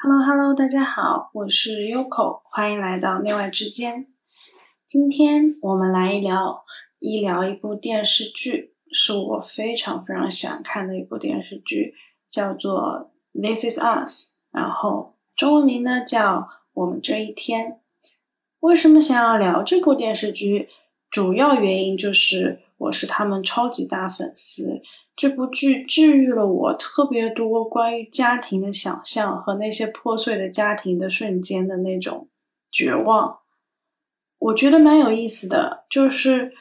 Hello Hello，大家好，我是 Yoko，欢迎来到内外之间。今天我们来一聊一聊一部电视剧，是我非常非常想看的一部电视剧，叫做《This Is Us》，然后中文名呢叫《我们这一天》。为什么想要聊这部电视剧？主要原因就是我是他们超级大粉丝。这部剧治愈了我特别多关于家庭的想象和那些破碎的家庭的瞬间的那种绝望，我觉得蛮有意思的。就是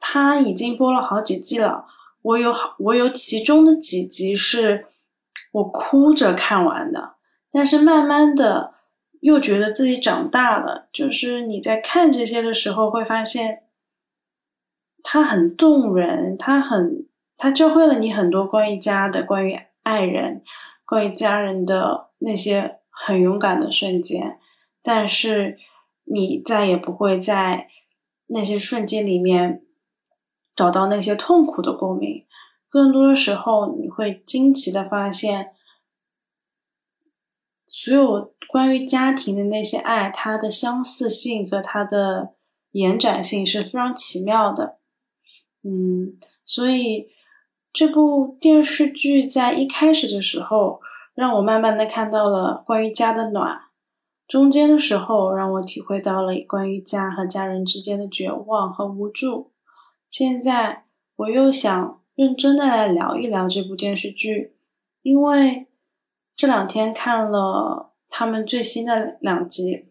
他已经播了好几季了，我有好我有其中的几集是我哭着看完的，但是慢慢的又觉得自己长大了。就是你在看这些的时候，会发现它很动人，它很。他教会了你很多关于家的、关于爱人、关于家人的那些很勇敢的瞬间，但是你再也不会在那些瞬间里面找到那些痛苦的共鸣。更多的时候，你会惊奇的发现，所有关于家庭的那些爱，它的相似性和它的延展性是非常奇妙的。嗯，所以。这部电视剧在一开始的时候，让我慢慢的看到了关于家的暖；中间的时候，让我体会到了关于家和家人之间的绝望和无助。现在，我又想认真的来聊一聊这部电视剧，因为这两天看了他们最新的两集，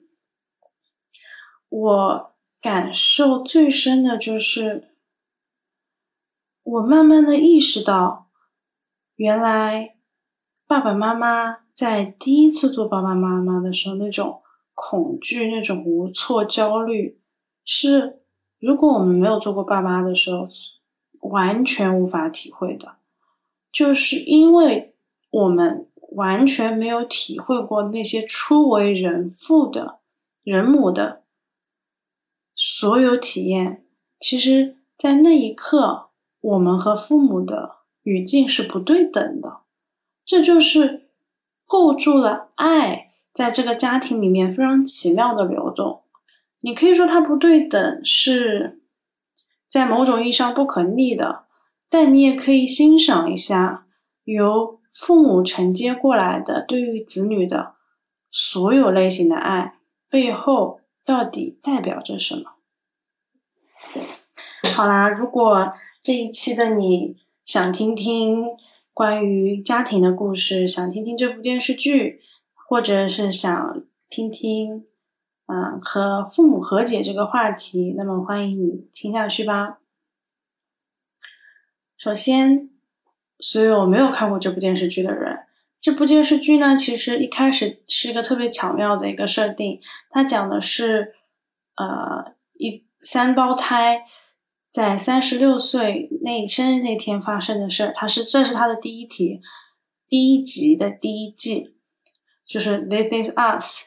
我感受最深的就是。我慢慢的意识到，原来爸爸妈妈在第一次做爸爸妈妈的时候，那种恐惧、那种无措、焦虑，是如果我们没有做过爸妈的时候，完全无法体会的。就是因为我们完全没有体会过那些初为人父的人母的所有体验，其实，在那一刻。我们和父母的语境是不对等的，这就是构筑了爱在这个家庭里面非常奇妙的流动。你可以说它不对等是在某种意义上不可逆的，但你也可以欣赏一下由父母承接过来的对于子女的所有类型的爱背后到底代表着什么。好啦，如果。这一期的你想听听关于家庭的故事，想听听这部电视剧，或者是想听听，嗯，和父母和解这个话题，那么欢迎你听下去吧。首先，所有没有看过这部电视剧的人，这部电视剧呢，其实一开始是一个特别巧妙的一个设定，它讲的是，呃，一三胞胎。在三十六岁那生日那天发生的事儿，他是这是他的第一题，第一集的第一季，就是 This is us。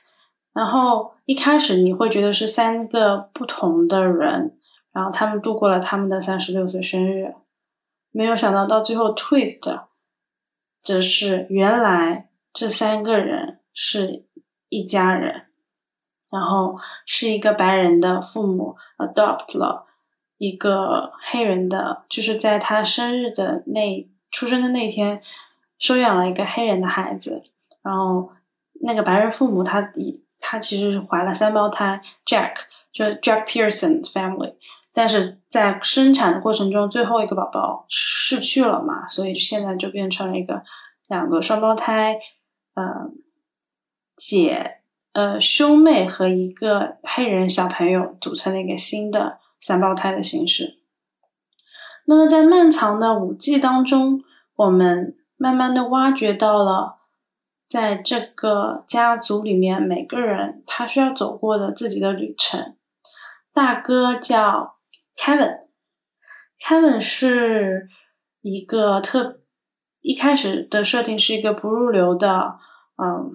然后一开始你会觉得是三个不同的人，然后他们度过了他们的三十六岁生日，没有想到到最后 twist，则是原来这三个人是一家人，然后是一个白人的父母 adopt 了。一个黑人的，就是在他生日的那出生的那天，收养了一个黑人的孩子。然后那个白人父母，他以他其实是怀了三胞胎，Jack 就 Jack Pearson family。但是在生产的过程中，最后一个宝宝逝去了嘛，所以现在就变成了一个两个双胞胎，呃，姐呃兄妹和一个黑人小朋友组成了一个新的。三胞胎的形式。那么，在漫长的五季当中，我们慢慢的挖掘到了，在这个家族里面，每个人他需要走过的自己的旅程。大哥叫 Kevin，Kevin 是一个特一开始的设定是一个不入流的，嗯，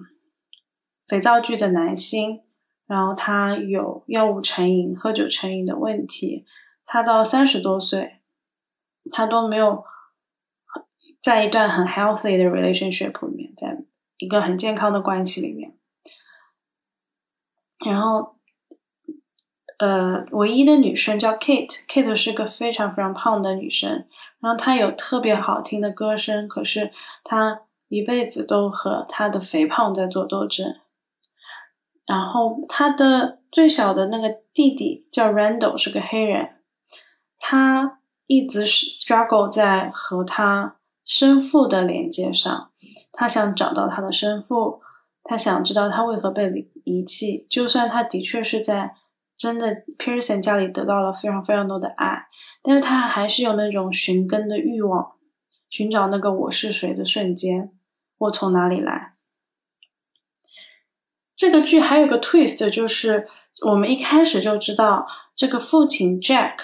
肥皂剧的男星。然后他有药物成瘾、喝酒成瘾的问题，他到三十多岁，他都没有在一段很 healthy 的 relationship 里面，在一个很健康的关系里面。然后，呃，唯一的女生叫 Kate，Kate 是个非常非常胖的女生，然后她有特别好听的歌声，可是她一辈子都和她的肥胖在做斗争。然后他的最小的那个弟弟叫 Randall，是个黑人，他一直是 struggle 在和他生父的连接上，他想找到他的生父，他想知道他为何被。遗弃，就算他的确是在真的 Pearson 家里得到了非常非常多的爱，但是他还是有那种寻根的欲望，寻找那个我是谁的瞬间，我从哪里来。这个剧还有个 twist，就是我们一开始就知道这个父亲 Jack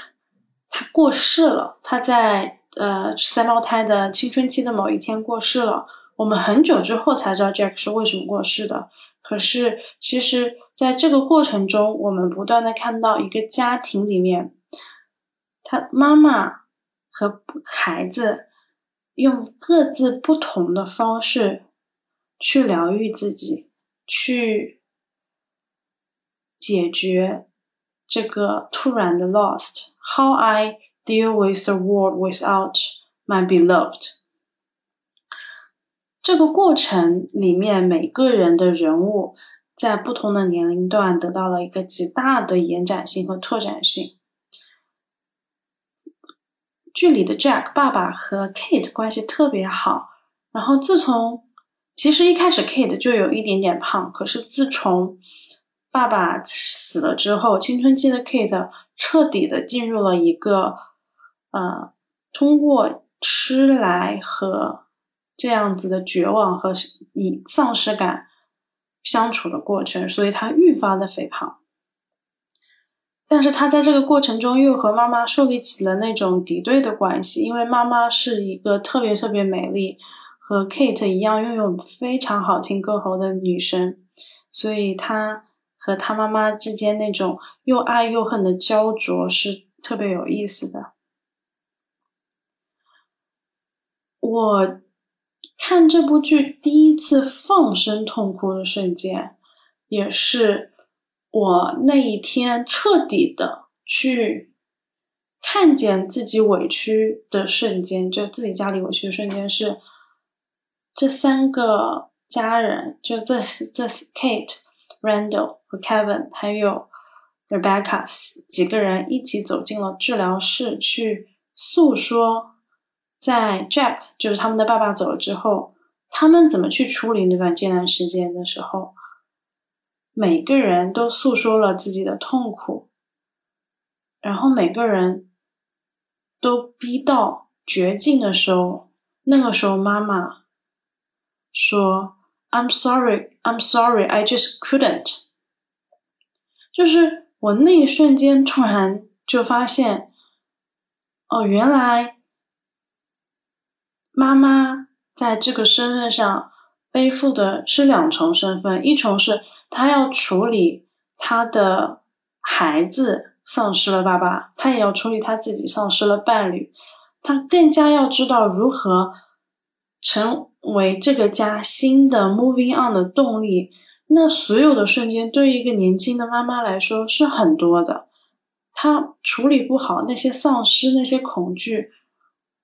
他过世了，他在呃三胞胎的青春期的某一天过世了，我们很久之后才知道 Jack 是为什么过世的。可是，其实，在这个过程中，我们不断的看到一个家庭里面，他妈妈和孩子用各自不同的方式去疗愈自己，去解决这个突然的 lost。How I deal with the world without my beloved。这个过程里面，每个人的人物在不同的年龄段得到了一个极大的延展性和拓展性。剧里的 Jack 爸爸和 Kate 关系特别好，然后自从其实一开始 Kate 就有一点点胖，可是自从爸爸死了之后，青春期的 Kate 彻底的进入了一个呃，通过吃来和。这样子的绝望和以丧失感相处的过程，所以他愈发的肥胖。但是他在这个过程中又和妈妈树立起了那种敌对的关系，因为妈妈是一个特别特别美丽，和 Kate 一样拥有非常好听歌喉的女生，所以她和她妈妈之间那种又爱又恨的焦灼是特别有意思的。我。看这部剧第一次放声痛哭的瞬间，也是我那一天彻底的去看见自己委屈的瞬间，就自己家里委屈的瞬间是这三个家人，就这这 Kate、Randall 和 Kevin 还有 Rebecca 几个人一起走进了治疗室去诉说。在 Jack 就是他们的爸爸走了之后，他们怎么去处理那段艰难时间的时候，每个人都诉说了自己的痛苦，然后每个人都逼到绝境的时候，那个时候妈妈说：“I'm sorry, I'm sorry, I just couldn't。”就是我那一瞬间突然就发现，哦，原来。妈妈在这个身份上背负的是两重身份，一重是她要处理她的孩子丧失了爸爸，她也要处理她自己丧失了伴侣，她更加要知道如何成为这个家新的 moving on 的动力。那所有的瞬间对于一个年轻的妈妈来说是很多的，她处理不好那些丧失，那些恐惧。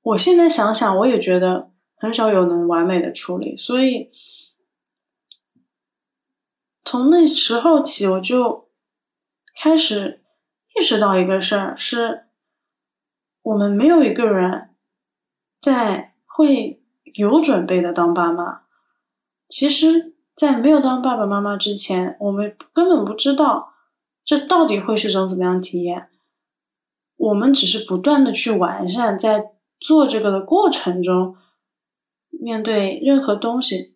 我现在想想，我也觉得很少有能完美的处理，所以从那时候起，我就开始意识到一个事儿：是我们没有一个人在会有准备的当爸妈。其实，在没有当爸爸妈妈之前，我们根本不知道这到底会是一种怎么样体验。我们只是不断的去完善，在。做这个的过程中，面对任何东西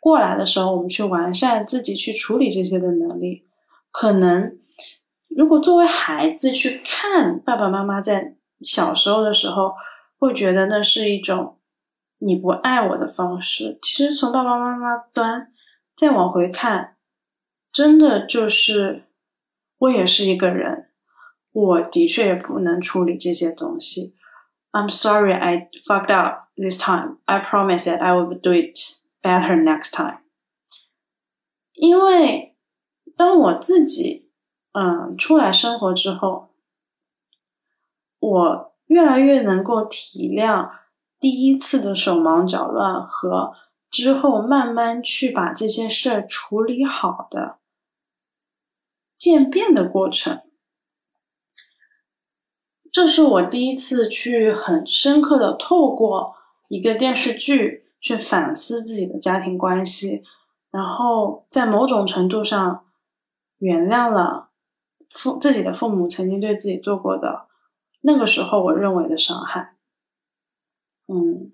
过来的时候，我们去完善自己去处理这些的能力。可能如果作为孩子去看爸爸妈妈在小时候的时候，会觉得那是一种你不爱我的方式。其实从爸爸妈妈端再往回看，真的就是我也是一个人，我的确也不能处理这些东西。I'm sorry I fucked up this time. I promise that I will do it better next time. 因为当我自己嗯出来生活之后，我越来越能够体谅第一次的手忙脚乱和之后慢慢去把这些事儿处理好的渐变的过程。这是我第一次去很深刻的透过一个电视剧去反思自己的家庭关系，然后在某种程度上原谅了父自己的父母曾经对自己做过的那个时候我认为的伤害。嗯，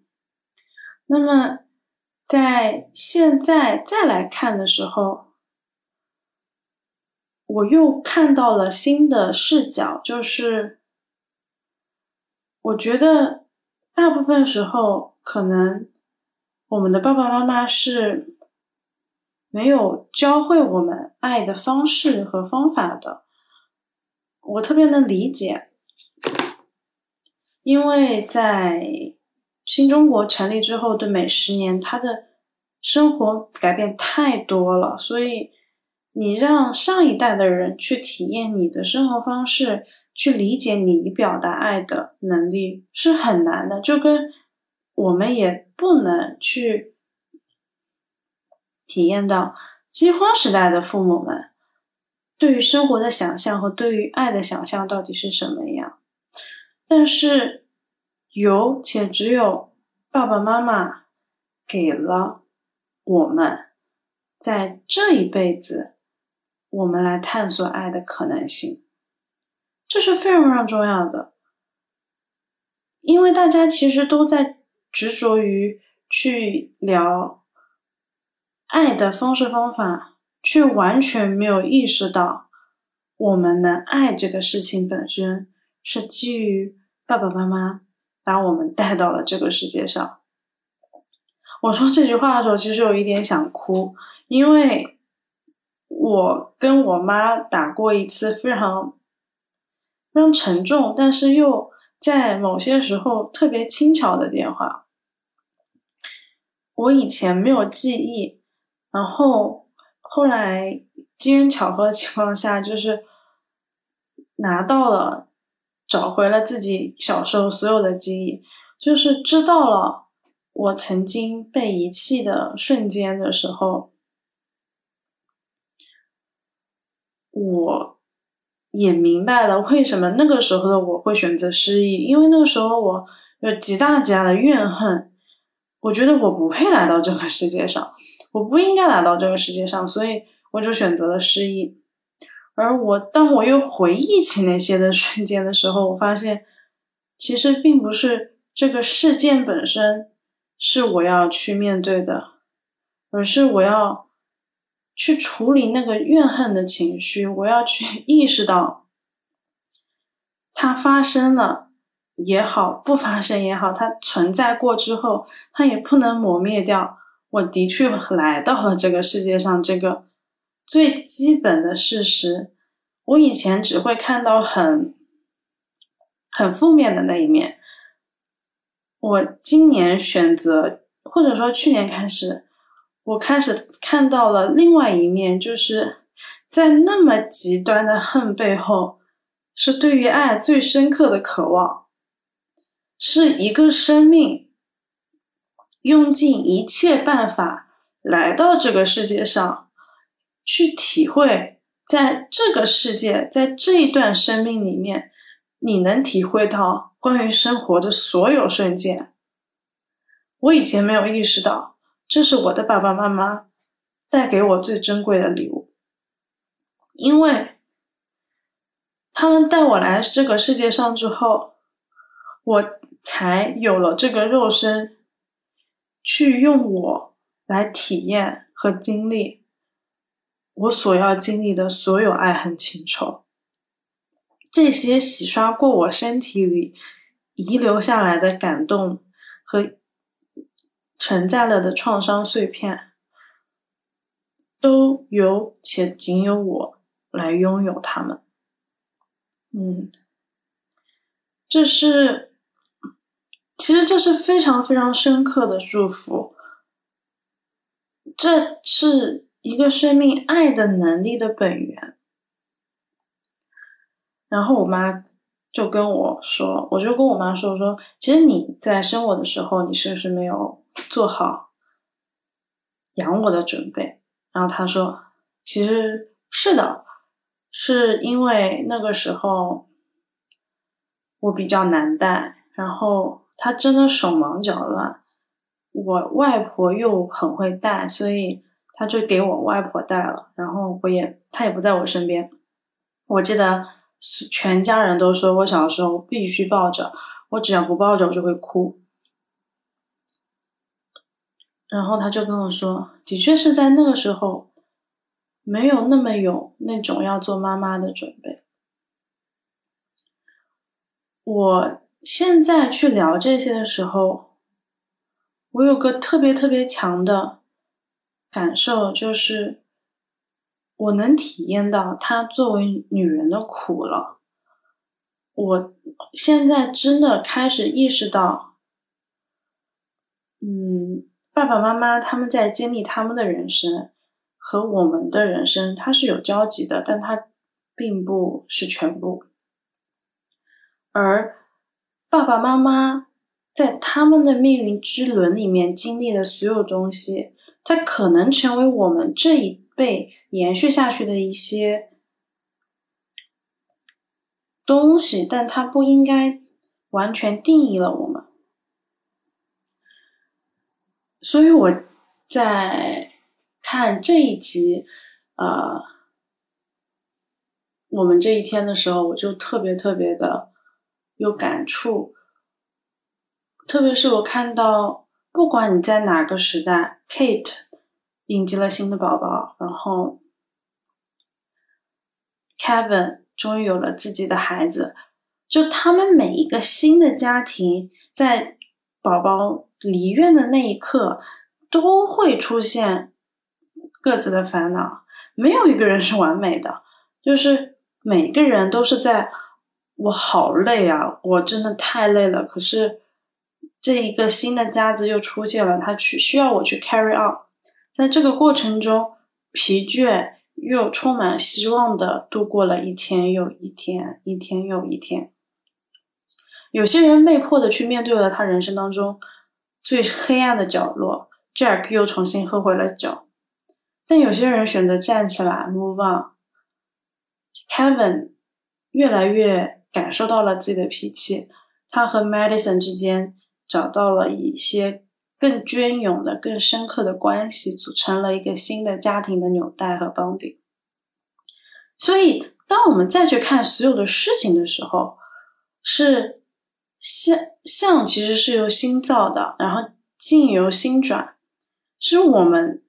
那么在现在再来看的时候，我又看到了新的视角，就是。我觉得大部分时候，可能我们的爸爸妈妈是没有教会我们爱的方式和方法的。我特别能理解，因为在新中国成立之后的每十年，他的生活改变太多了，所以你让上一代的人去体验你的生活方式。去理解你表达爱的能力是很难的，就跟我们也不能去体验到饥荒时代的父母们对于生活的想象和对于爱的想象到底是什么样。但是有且只有爸爸妈妈给了我们在这一辈子，我们来探索爱的可能性。这是非常非常重要的，因为大家其实都在执着于去聊爱的方式方法，却完全没有意识到，我们的爱这个事情本身是基于爸爸妈妈把我们带到了这个世界上。我说这句话的时候，其实有一点想哭，因为我跟我妈打过一次非常。非常沉重，但是又在某些时候特别轻巧的电话。我以前没有记忆，然后后来机缘巧合的情况下，就是拿到了，找回了自己小时候所有的记忆，就是知道了我曾经被遗弃的瞬间的时候，我。也明白了为什么那个时候的我会选择失忆，因为那个时候我有极大极大的怨恨，我觉得我不配来到这个世界上，我不应该来到这个世界上，所以我就选择了失忆。而我当我又回忆起那些的瞬间的时候，我发现其实并不是这个事件本身是我要去面对的，而是我要。去处理那个怨恨的情绪，我要去意识到，它发生了也好，不发生也好，它存在过之后，它也不能磨灭掉。我的确来到了这个世界上，这个最基本的事实。我以前只会看到很很负面的那一面，我今年选择，或者说去年开始。我开始看到了另外一面，就是在那么极端的恨背后，是对于爱最深刻的渴望，是一个生命用尽一切办法来到这个世界上，去体会在这个世界，在这一段生命里面，你能体会到关于生活的所有瞬间。我以前没有意识到。这是我的爸爸妈妈带给我最珍贵的礼物，因为他们带我来这个世界上之后，我才有了这个肉身，去用我来体验和经历我所要经历的所有爱恨情仇，这些洗刷过我身体里遗留下来的感动和。承载了的创伤碎片，都由且仅有我来拥有它们。嗯，这是，其实这是非常非常深刻的祝福。这是一个生命爱的能力的本源。然后我妈就跟我说，我就跟我妈说，我说其实你在生我的时候，你是不是没有做好养我的准备？然后她说，其实是的，是因为那个时候我比较难带，然后他真的手忙脚乱，我外婆又很会带，所以。他就给我外婆带了，然后我也他也不在我身边。我记得全家人都说我小时候必须抱着，我只要不抱着我就会哭。然后他就跟我说，的确是在那个时候没有那么有那种要做妈妈的准备。我现在去聊这些的时候，我有个特别特别强的。感受就是，我能体验到她作为女人的苦了。我现在真的开始意识到，嗯，爸爸妈妈他们在经历他们的人生和我们的人生，它是有交集的，但它并不是全部。而爸爸妈妈在他们的命运之轮里面经历的所有东西。它可能成为我们这一辈延续下去的一些东西，但它不应该完全定义了我们。所以我在看这一集，呃，我们这一天的时候，我就特别特别的有感触，特别是我看到。不管你在哪个时代，Kate 引接了新的宝宝，然后 Kevin 终于有了自己的孩子，就他们每一个新的家庭，在宝宝离院的那一刻，都会出现各自的烦恼。没有一个人是完美的，就是每个人都是在，我好累啊，我真的太累了。可是。这一个新的家子又出现了，他去需要我去 carry on，在这个过程中，疲倦又充满希望的度过了一天又一天，一天又一天。有些人被迫的去面对了他人生当中最黑暗的角落，Jack 又重新喝回了酒，但有些人选择站起来 move on。Kevin 越来越感受到了自己的脾气，他和 Madison 之间。找到了一些更隽永的、更深刻的关系，组成了一个新的家庭的纽带和绑定。所以，当我们再去看所有的事情的时候，是相相其实是由心造的，然后境由心转，是我们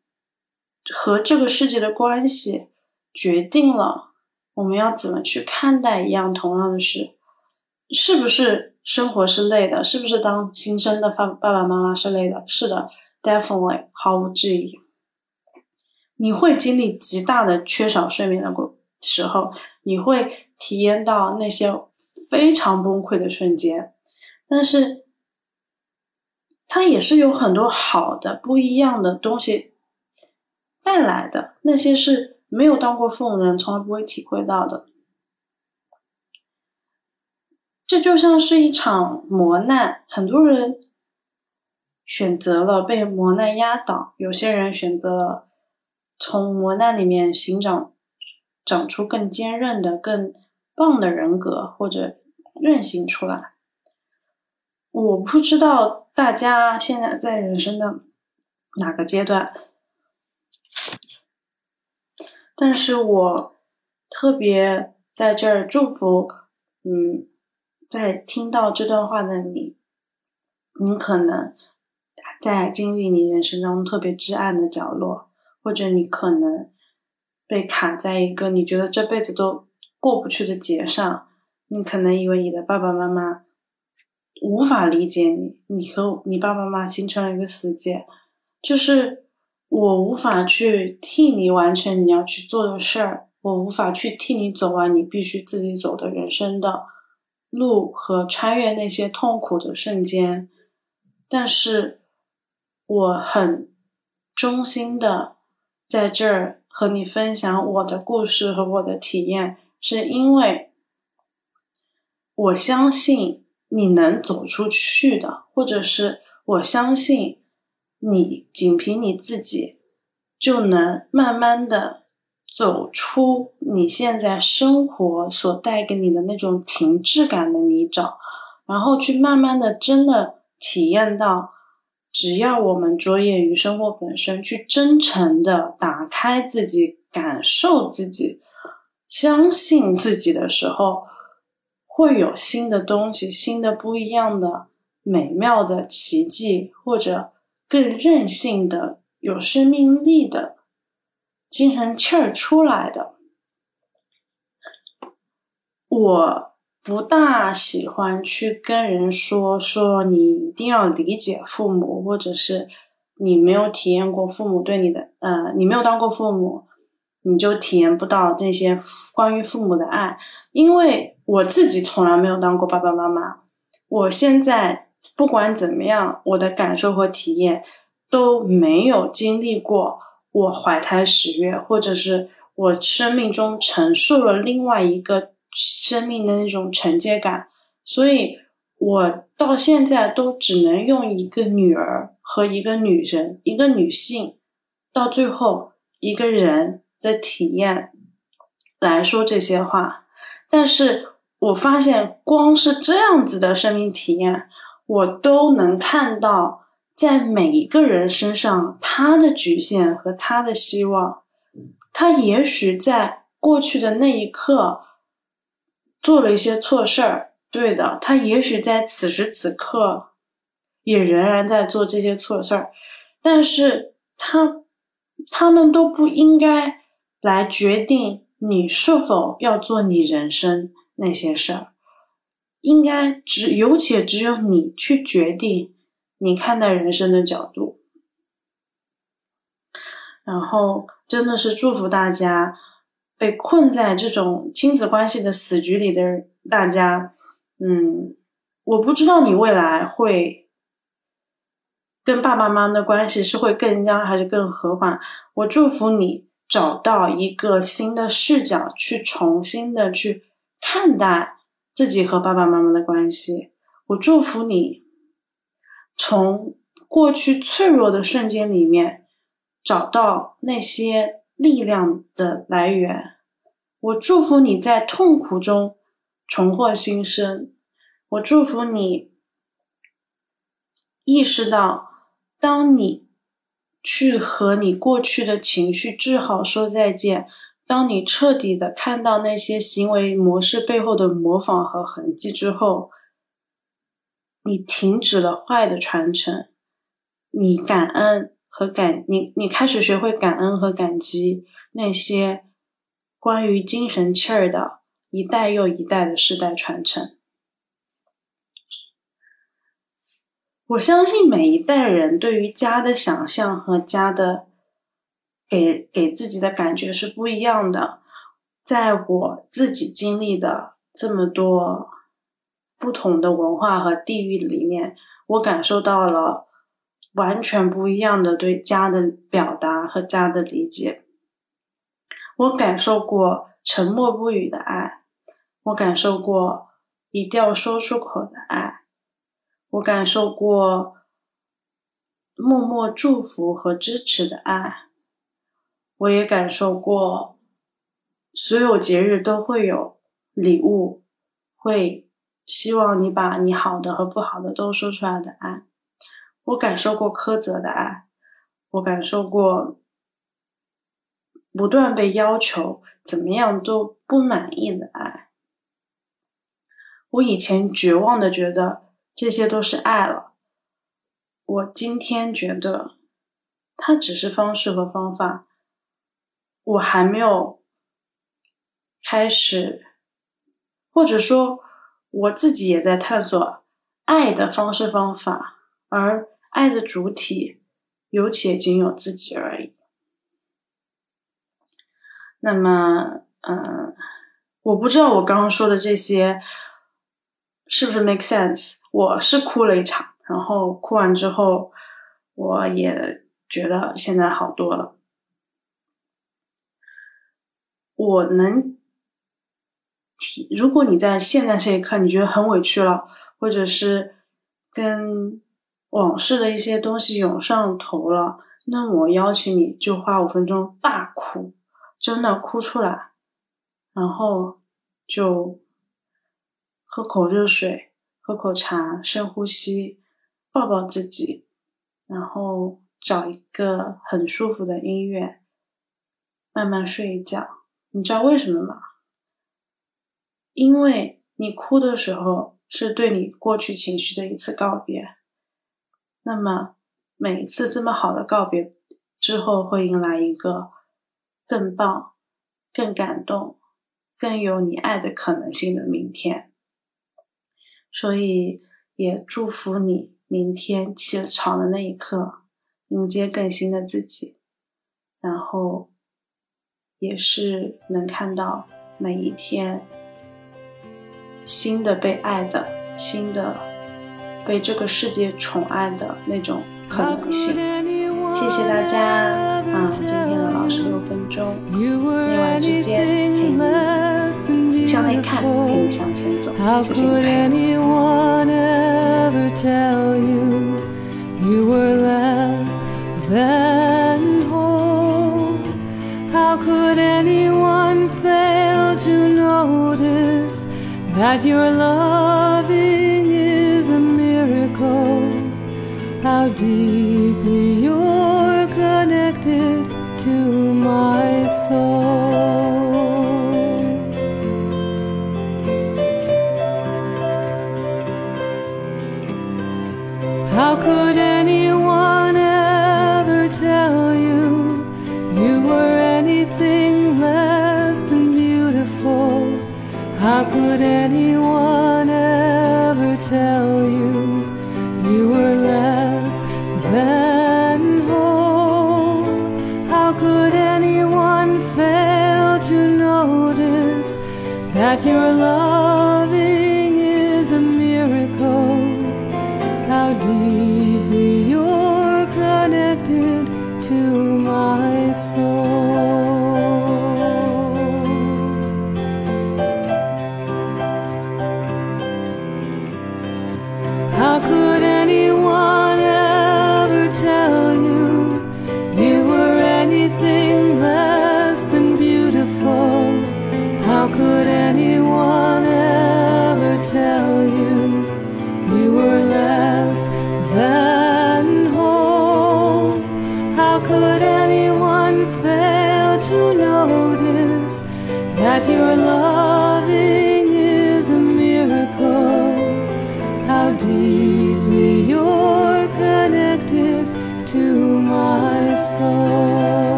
和这个世界的关系决定了我们要怎么去看待一样同样的事，是不是？生活是累的，是不是？当新生的爸爸爸妈妈是累的，是的，definitely，毫无质疑。你会经历极大的缺少睡眠的过时候，你会体验到那些非常崩溃的瞬间，但是它也是有很多好的、不一样的东西带来的，那些是没有当过父母的人从来不会体会到的。这就像是一场磨难，很多人选择了被磨难压倒，有些人选择了从磨难里面寻长长出更坚韧的、更棒的人格或者韧性出来。我不知道大家现在在人生的哪个阶段，但是我特别在这儿祝福，嗯。在听到这段话的你，你可能在经历你人生中特别至暗的角落，或者你可能被卡在一个你觉得这辈子都过不去的劫上。你可能以为你的爸爸妈妈无法理解你，你和你爸爸妈妈形成了一个死结，就是我无法去替你完成你要去做的事儿，我无法去替你走完你必须自己走的人生的。路和穿越那些痛苦的瞬间，但是我很衷心的在这儿和你分享我的故事和我的体验，是因为我相信你能走出去的，或者是我相信你仅凭你自己就能慢慢的走出你现在生活所带给你的那种停滞感的泥沼，然后去慢慢的真的体验到。只要我们着眼于生活本身，去真诚的打开自己，感受自己，相信自己的时候，会有新的东西、新的不一样的美妙的奇迹，或者更任性的、有生命力的精神气儿出来的。我。不大喜欢去跟人说说你一定要理解父母，或者是你没有体验过父母对你的，呃，你没有当过父母，你就体验不到那些关于父母的爱。因为我自己从来没有当过爸爸妈妈，我现在不管怎么样，我的感受和体验都没有经历过我怀胎十月，或者是我生命中承受了另外一个。生命的那种承接感，所以我到现在都只能用一个女儿和一个女人、一个女性，到最后一个人的体验来说这些话。但是我发现，光是这样子的生命体验，我都能看到在每一个人身上他的局限和他的希望。他也许在过去的那一刻。做了一些错事儿，对的，他也许在此时此刻也仍然在做这些错事儿，但是他他们都不应该来决定你是否要做你人生那些事儿，应该只有且只有你去决定你看待人生的角度，然后真的是祝福大家。被困在这种亲子关系的死局里的大家，嗯，我不知道你未来会跟爸爸妈妈的关系是会更僵还是更和缓。我祝福你找到一个新的视角，去重新的去看待自己和爸爸妈妈的关系。我祝福你从过去脆弱的瞬间里面找到那些。力量的来源，我祝福你在痛苦中重获新生。我祝福你意识到，当你去和你过去的情绪治好说再见，当你彻底的看到那些行为模式背后的模仿和痕迹之后，你停止了坏的传承，你感恩。和感你，你开始学会感恩和感激那些关于精神气儿的一代又一代的世代传承。我相信每一代人对于家的想象和家的给给自己的感觉是不一样的。在我自己经历的这么多不同的文化和地域里面，我感受到了。完全不一样的对家的表达和家的理解。我感受过沉默不语的爱，我感受过一定要说出口的爱，我感受过默默祝福和支持的爱，我也感受过所有节日都会有礼物，会希望你把你好的和不好的都说出来的爱。我感受过苛责的爱，我感受过不断被要求怎么样都不满意的爱。我以前绝望的觉得这些都是爱了，我今天觉得它只是方式和方法。我还没有开始，或者说我自己也在探索爱的方式方法，而。爱的主体有且仅有自己而已。那么，嗯，我不知道我刚刚说的这些是不是 make sense。我是哭了一场，然后哭完之后，我也觉得现在好多了。我能如果你在现在这一刻你觉得很委屈了，或者是跟往事的一些东西涌上头了，那我邀请你就花五分钟大哭，真的哭出来，然后就喝口热水，喝口茶，深呼吸，抱抱自己，然后找一个很舒服的音乐，慢慢睡一觉。你知道为什么吗？因为你哭的时候是对你过去情绪的一次告别。那么每一次这么好的告别之后，会迎来一个更棒、更感动、更有你爱的可能性的明天。所以也祝福你，明天起床的那一刻，迎接更新的自己，然后。也是能看到每一天新的被爱的、新的被这个世界宠爱的那种可能性。谢谢大家啊！今天的老师六分钟，夜晚之间陪你向内看，陪你向前走。谢谢你陪 that your loving is a miracle. How deeply your love.